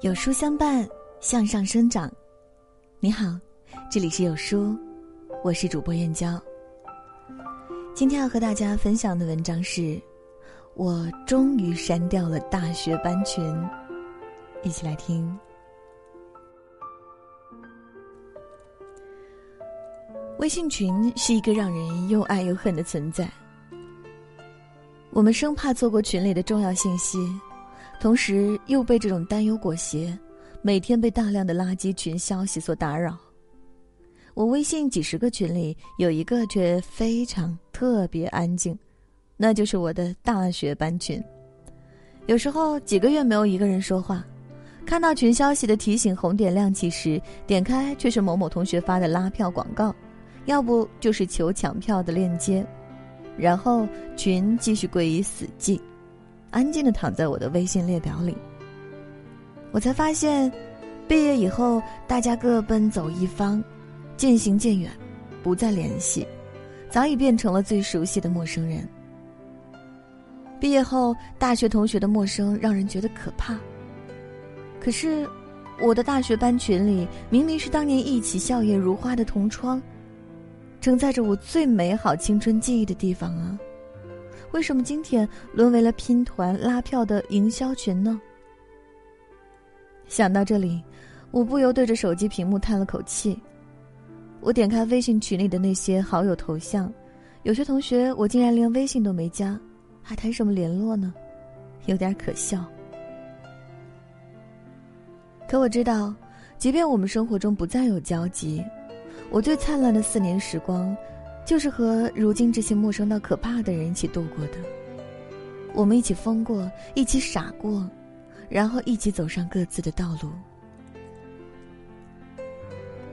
有书相伴，向上生长。你好，这里是有书，我是主播燕娇。今天要和大家分享的文章是：我终于删掉了大学班群。一起来听。微信群是一个让人又爱又恨的存在。我们生怕错过群里的重要信息。同时又被这种担忧裹挟，每天被大量的垃圾群消息所打扰。我微信几十个群里有一个却非常特别安静，那就是我的大学班群。有时候几个月没有一个人说话，看到群消息的提醒红点亮起时，点开却是某某同学发的拉票广告，要不就是求抢票的链接，然后群继续归于死寂。安静的躺在我的微信列表里。我才发现，毕业以后大家各奔走一方，渐行渐远，不再联系，早已变成了最熟悉的陌生人。毕业后，大学同学的陌生让人觉得可怕。可是，我的大学班群里明明是当年一起笑靥如花的同窗，承载着我最美好青春记忆的地方啊。为什么今天沦为了拼团拉票的营销群呢？想到这里，我不由对着手机屏幕叹了口气。我点开微信群里的那些好友头像，有些同学我竟然连微信都没加，还谈什么联络呢？有点可笑。可我知道，即便我们生活中不再有交集，我最灿烂的四年时光。就是和如今这些陌生到可怕的人一起度过的。我们一起疯过，一起傻过，然后一起走上各自的道路。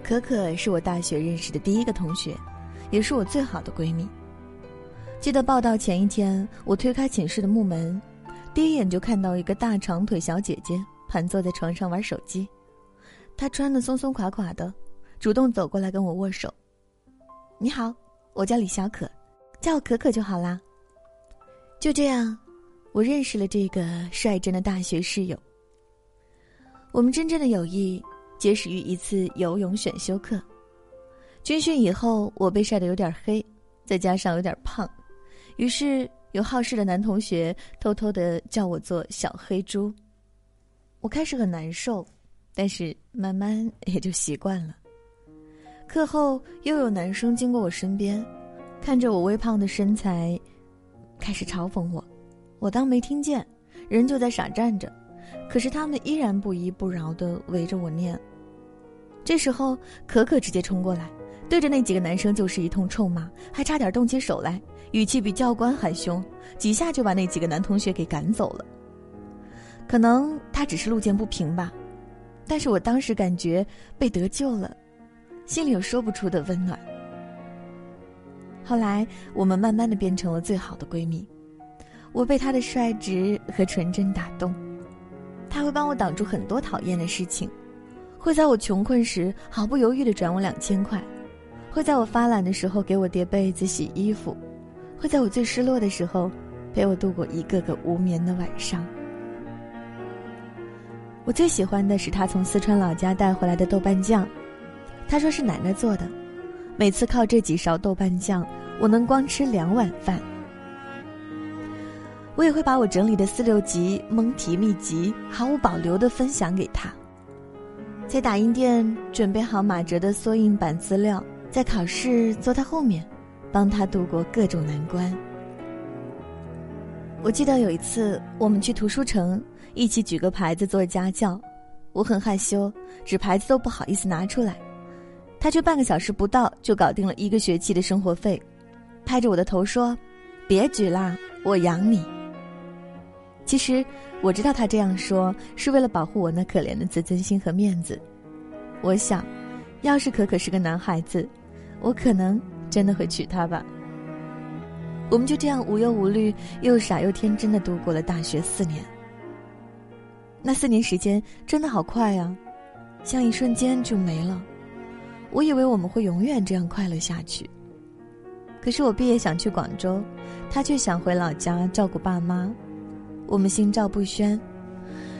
可可是我大学认识的第一个同学，也是我最好的闺蜜。记得报道前一天，我推开寝室的木门，第一眼就看到一个大长腿小姐姐盘坐在床上玩手机。她穿的松松垮垮的，主动走过来跟我握手。你好。我叫李小可，叫我可可就好啦。就这样，我认识了这个率真的大学室友。我们真正的友谊结始于一次游泳选修课。军训以后，我被晒得有点黑，再加上有点胖，于是有好事的男同学偷偷的叫我做小黑猪。我开始很难受，但是慢慢也就习惯了。课后又有男生经过我身边，看着我微胖的身材，开始嘲讽我。我当没听见，人就在傻站着。可是他们依然不依不饶的围着我念。这时候，可可直接冲过来，对着那几个男生就是一通臭骂，还差点动起手来，语气比教官还凶，几下就把那几个男同学给赶走了。可能他只是路见不平吧，但是我当时感觉被得救了。心里有说不出的温暖。后来，我们慢慢的变成了最好的闺蜜。我被她的率直和纯真打动，她会帮我挡住很多讨厌的事情，会在我穷困时毫不犹豫的转我两千块，会在我发懒的时候给我叠被子、洗衣服，会在我最失落的时候陪我度过一个个无眠的晚上。我最喜欢的是她从四川老家带回来的豆瓣酱。他说是奶奶做的，每次靠这几勺豆瓣酱，我能光吃两碗饭。我也会把我整理的四六级蒙题秘籍毫无保留的分享给他，在打印店准备好马哲的缩印版资料，在考试坐他后面，帮他度过各种难关。我记得有一次我们去图书城，一起举个牌子做家教，我很害羞，纸牌子都不好意思拿出来。他却半个小时不到就搞定了一个学期的生活费，拍着我的头说：“别举啦，我养你。”其实我知道他这样说是为了保护我那可怜的自尊心和面子。我想，要是可可是个男孩子，我可能真的会娶她吧。我们就这样无忧无虑又傻又天真的度过了大学四年。那四年时间真的好快啊，像一瞬间就没了。我以为我们会永远这样快乐下去，可是我毕业想去广州，他却想回老家照顾爸妈，我们心照不宣。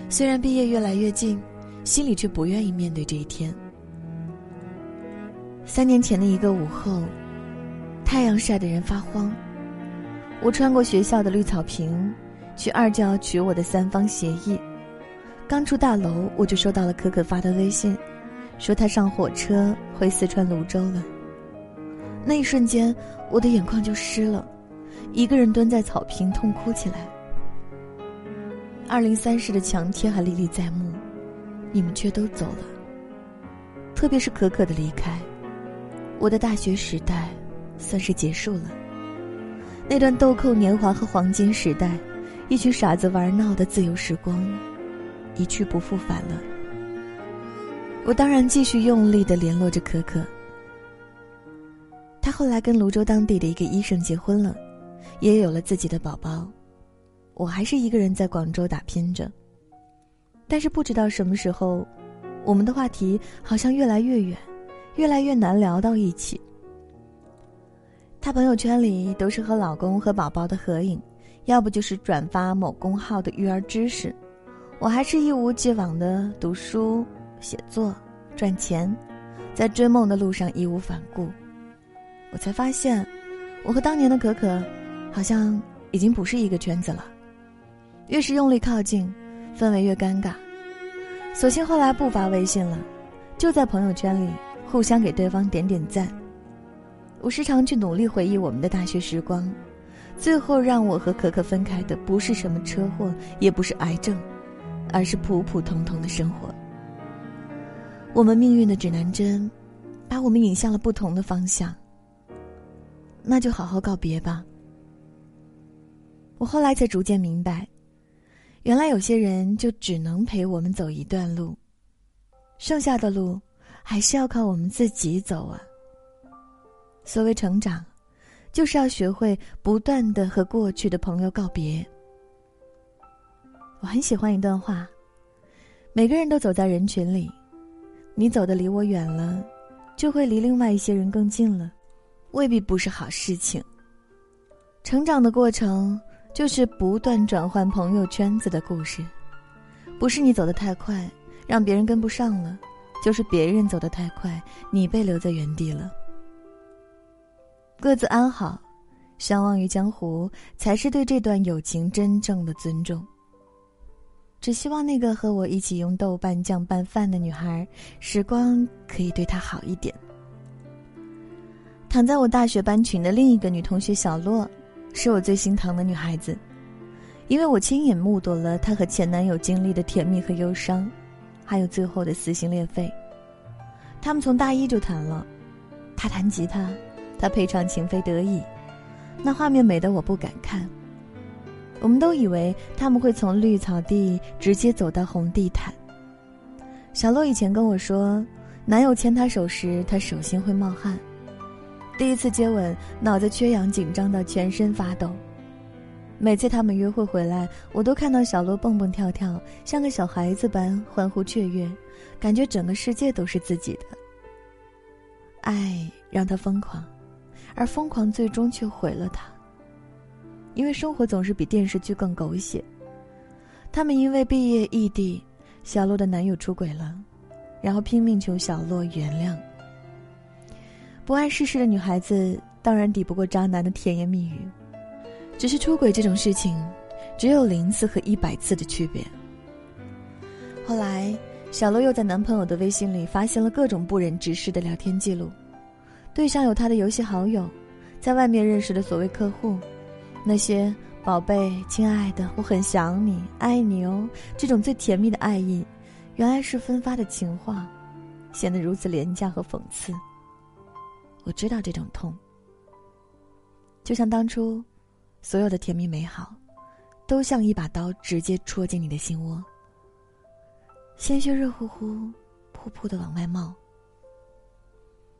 虽然毕业越来越近，心里却不愿意面对这一天。三年前的一个午后，太阳晒得人发慌。我穿过学校的绿草坪，去二教取我的三方协议。刚出大楼，我就收到了可可发的微信，说他上火车回四川泸州了。那一瞬间，我的眼眶就湿了，一个人蹲在草坪痛哭起来。二零三室的墙贴还历历在目，你们却都走了。特别是可可的离开，我的大学时代算是结束了。那段豆蔻年华和黄金时代，一群傻子玩闹的自由时光，一去不复返了。我当然继续用力的联络着可可。他后来跟泸州当地的一个医生结婚了，也有了自己的宝宝。我还是一个人在广州打拼着，但是不知道什么时候，我们的话题好像越来越远，越来越难聊到一起。她朋友圈里都是和老公和宝宝的合影，要不就是转发某公号的育儿知识，我还是一如既往的读书、写作、赚钱，在追梦的路上义无反顾。我才发现，我和当年的可可，好像已经不是一个圈子了。越是用力靠近，氛围越尴尬。索性后来不发微信了，就在朋友圈里互相给对方点点赞。我时常去努力回忆我们的大学时光，最后让我和可可分开的不是什么车祸，也不是癌症，而是普普通通的生活。我们命运的指南针，把我们引向了不同的方向。那就好好告别吧。我后来才逐渐明白。原来有些人就只能陪我们走一段路，剩下的路还是要靠我们自己走啊。所谓成长，就是要学会不断的和过去的朋友告别。我很喜欢一段话：每个人都走在人群里，你走的离我远了，就会离另外一些人更近了，未必不是好事情。成长的过程。就是不断转换朋友圈子的故事，不是你走得太快，让别人跟不上了，就是别人走得太快，你被留在原地了。各自安好，相忘于江湖，才是对这段友情真正的尊重。只希望那个和我一起用豆瓣酱拌饭的女孩，时光可以对她好一点。躺在我大学班群的另一个女同学小洛。是我最心疼的女孩子，因为我亲眼目睹了她和前男友经历的甜蜜和忧伤，还有最后的撕心裂肺。他们从大一就谈了，他弹吉他，他配唱《情非得已》，那画面美得我不敢看。我们都以为他们会从绿草地直接走到红地毯。小洛以前跟我说，男友牵她手时，她手心会冒汗。第一次接吻，脑子缺氧，紧张到全身发抖。每次他们约会回来，我都看到小洛蹦蹦跳跳，像个小孩子般欢呼雀跃，感觉整个世界都是自己的。爱让他疯狂，而疯狂最终却毁了他。因为生活总是比电视剧更狗血。他们因为毕业异地，小洛的男友出轨了，然后拼命求小洛原谅。不谙世事的女孩子当然抵不过渣男的甜言蜜语，只是出轨这种事情，只有零次和一百次的区别。后来，小洛又在男朋友的微信里发现了各种不忍直视的聊天记录，对象有他的游戏好友，在外面认识的所谓客户，那些“宝贝”“亲爱的”“我很想你”“爱你哦”这种最甜蜜的爱意，原来是分发的情话，显得如此廉价和讽刺。我知道这种痛，就像当初，所有的甜蜜美好，都像一把刀直接戳进你的心窝，鲜血热乎乎、噗噗的往外冒。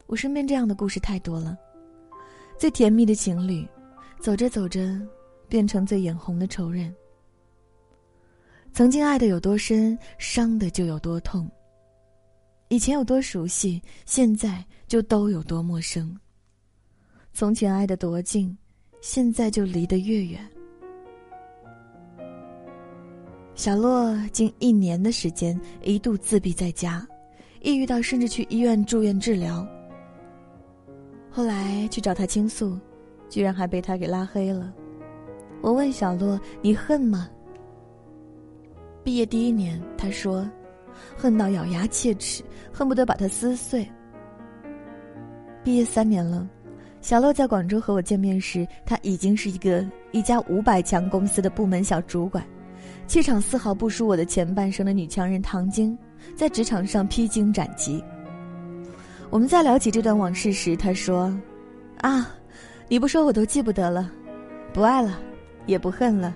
我身边这样的故事太多了，最甜蜜的情侣，走着走着，变成最眼红的仇人。曾经爱的有多深，伤的就有多痛。以前有多熟悉，现在就都有多陌生。从前爱的多近，现在就离得越远。小洛近一年的时间一度自闭在家，抑郁到甚至去医院住院治疗。后来去找他倾诉，居然还被他给拉黑了。我问小洛：“你恨吗？”毕业第一年，他说：“恨到咬牙切齿，恨不得把他撕碎。”毕业三年了，小洛在广州和我见面时，他已经是一个一家五百强公司的部门小主管，气场丝毫不输我的前半生的女强人唐晶，在职场上披荆斩棘。我们在聊起这段往事时，他说：“啊，你不说我都记不得了，不爱了，也不恨了，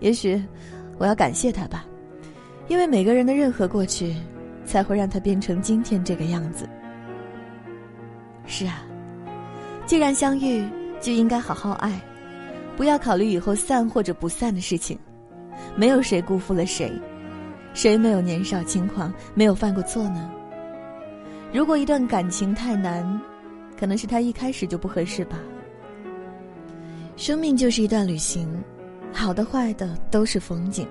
也许我要感谢他吧，因为每个人的任何过去，才会让他变成今天这个样子。”是啊，既然相遇，就应该好好爱，不要考虑以后散或者不散的事情。没有谁辜负了谁，谁没有年少轻狂，没有犯过错呢？如果一段感情太难，可能是他一开始就不合适吧。生命就是一段旅行，好的坏的都是风景。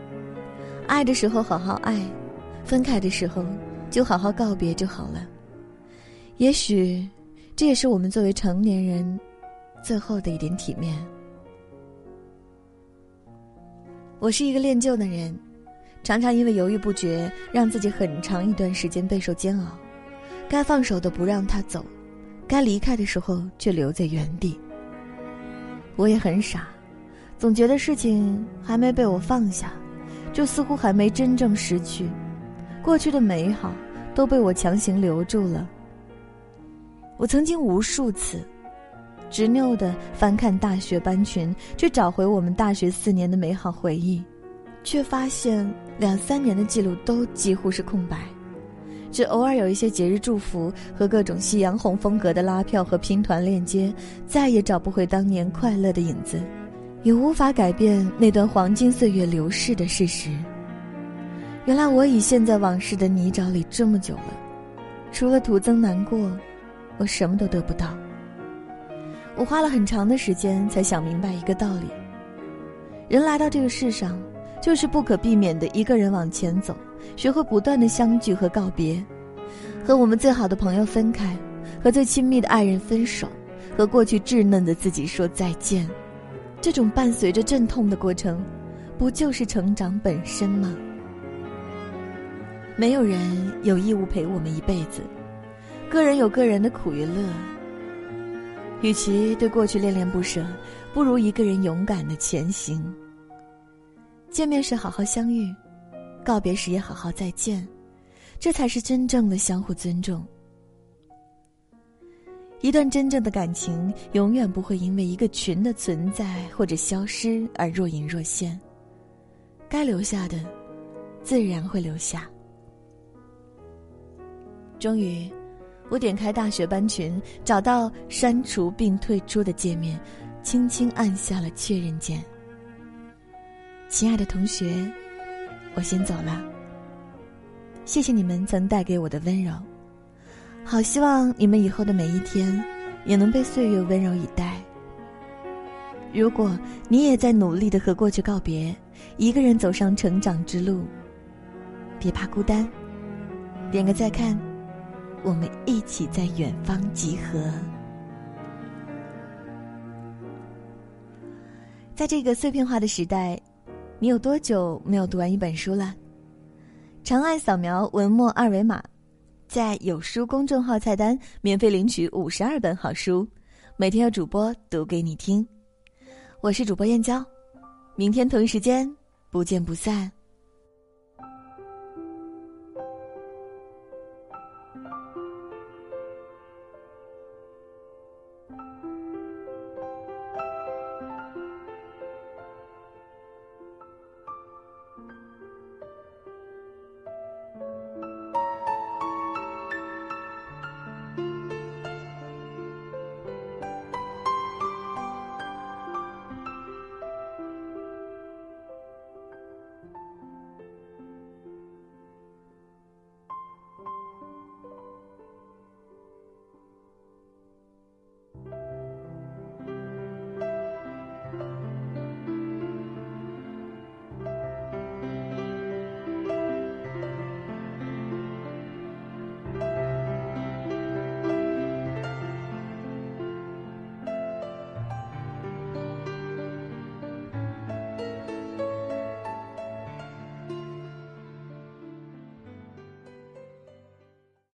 爱的时候好好爱，分开的时候就好好告别就好了。也许。这也是我们作为成年人最后的一点体面。我是一个恋旧的人，常常因为犹豫不决，让自己很长一段时间备受煎熬。该放手的不让他走，该离开的时候却留在原地。我也很傻，总觉得事情还没被我放下，就似乎还没真正失去，过去的美好都被我强行留住了。我曾经无数次，执拗的翻看大学班群，去找回我们大学四年的美好回忆，却发现两三年的记录都几乎是空白，只偶尔有一些节日祝福和各种夕阳红风格的拉票和拼团链接，再也找不回当年快乐的影子，也无法改变那段黄金岁月流逝的事实。原来我已陷在往事的泥沼里这么久了，除了徒增难过。我什么都得不到。我花了很长的时间才想明白一个道理：人来到这个世上，就是不可避免的一个人往前走，学会不断的相聚和告别，和我们最好的朋友分开，和最亲密的爱人分手，和过去稚嫩的自己说再见。这种伴随着阵痛的过程，不就是成长本身吗？没有人有义务陪我们一辈子。个人有个人的苦与乐，与其对过去恋恋不舍，不如一个人勇敢的前行。见面时好好相遇，告别时也好好再见，这才是真正的相互尊重。一段真正的感情，永远不会因为一个群的存在或者消失而若隐若现。该留下的，自然会留下。终于。我点开大学班群，找到删除并退出的界面，轻轻按下了确认键。亲爱的同学，我先走了。谢谢你们曾带给我的温柔，好希望你们以后的每一天也能被岁月温柔以待。如果你也在努力的和过去告别，一个人走上成长之路，别怕孤单，点个再看。我们一起在远方集合。在这个碎片化的时代，你有多久没有读完一本书了？长按扫描文末二维码在有书公众号菜单免费领取五十二本好书每天有主播读给你听。我是主播燕娇明天同一时间不见不散。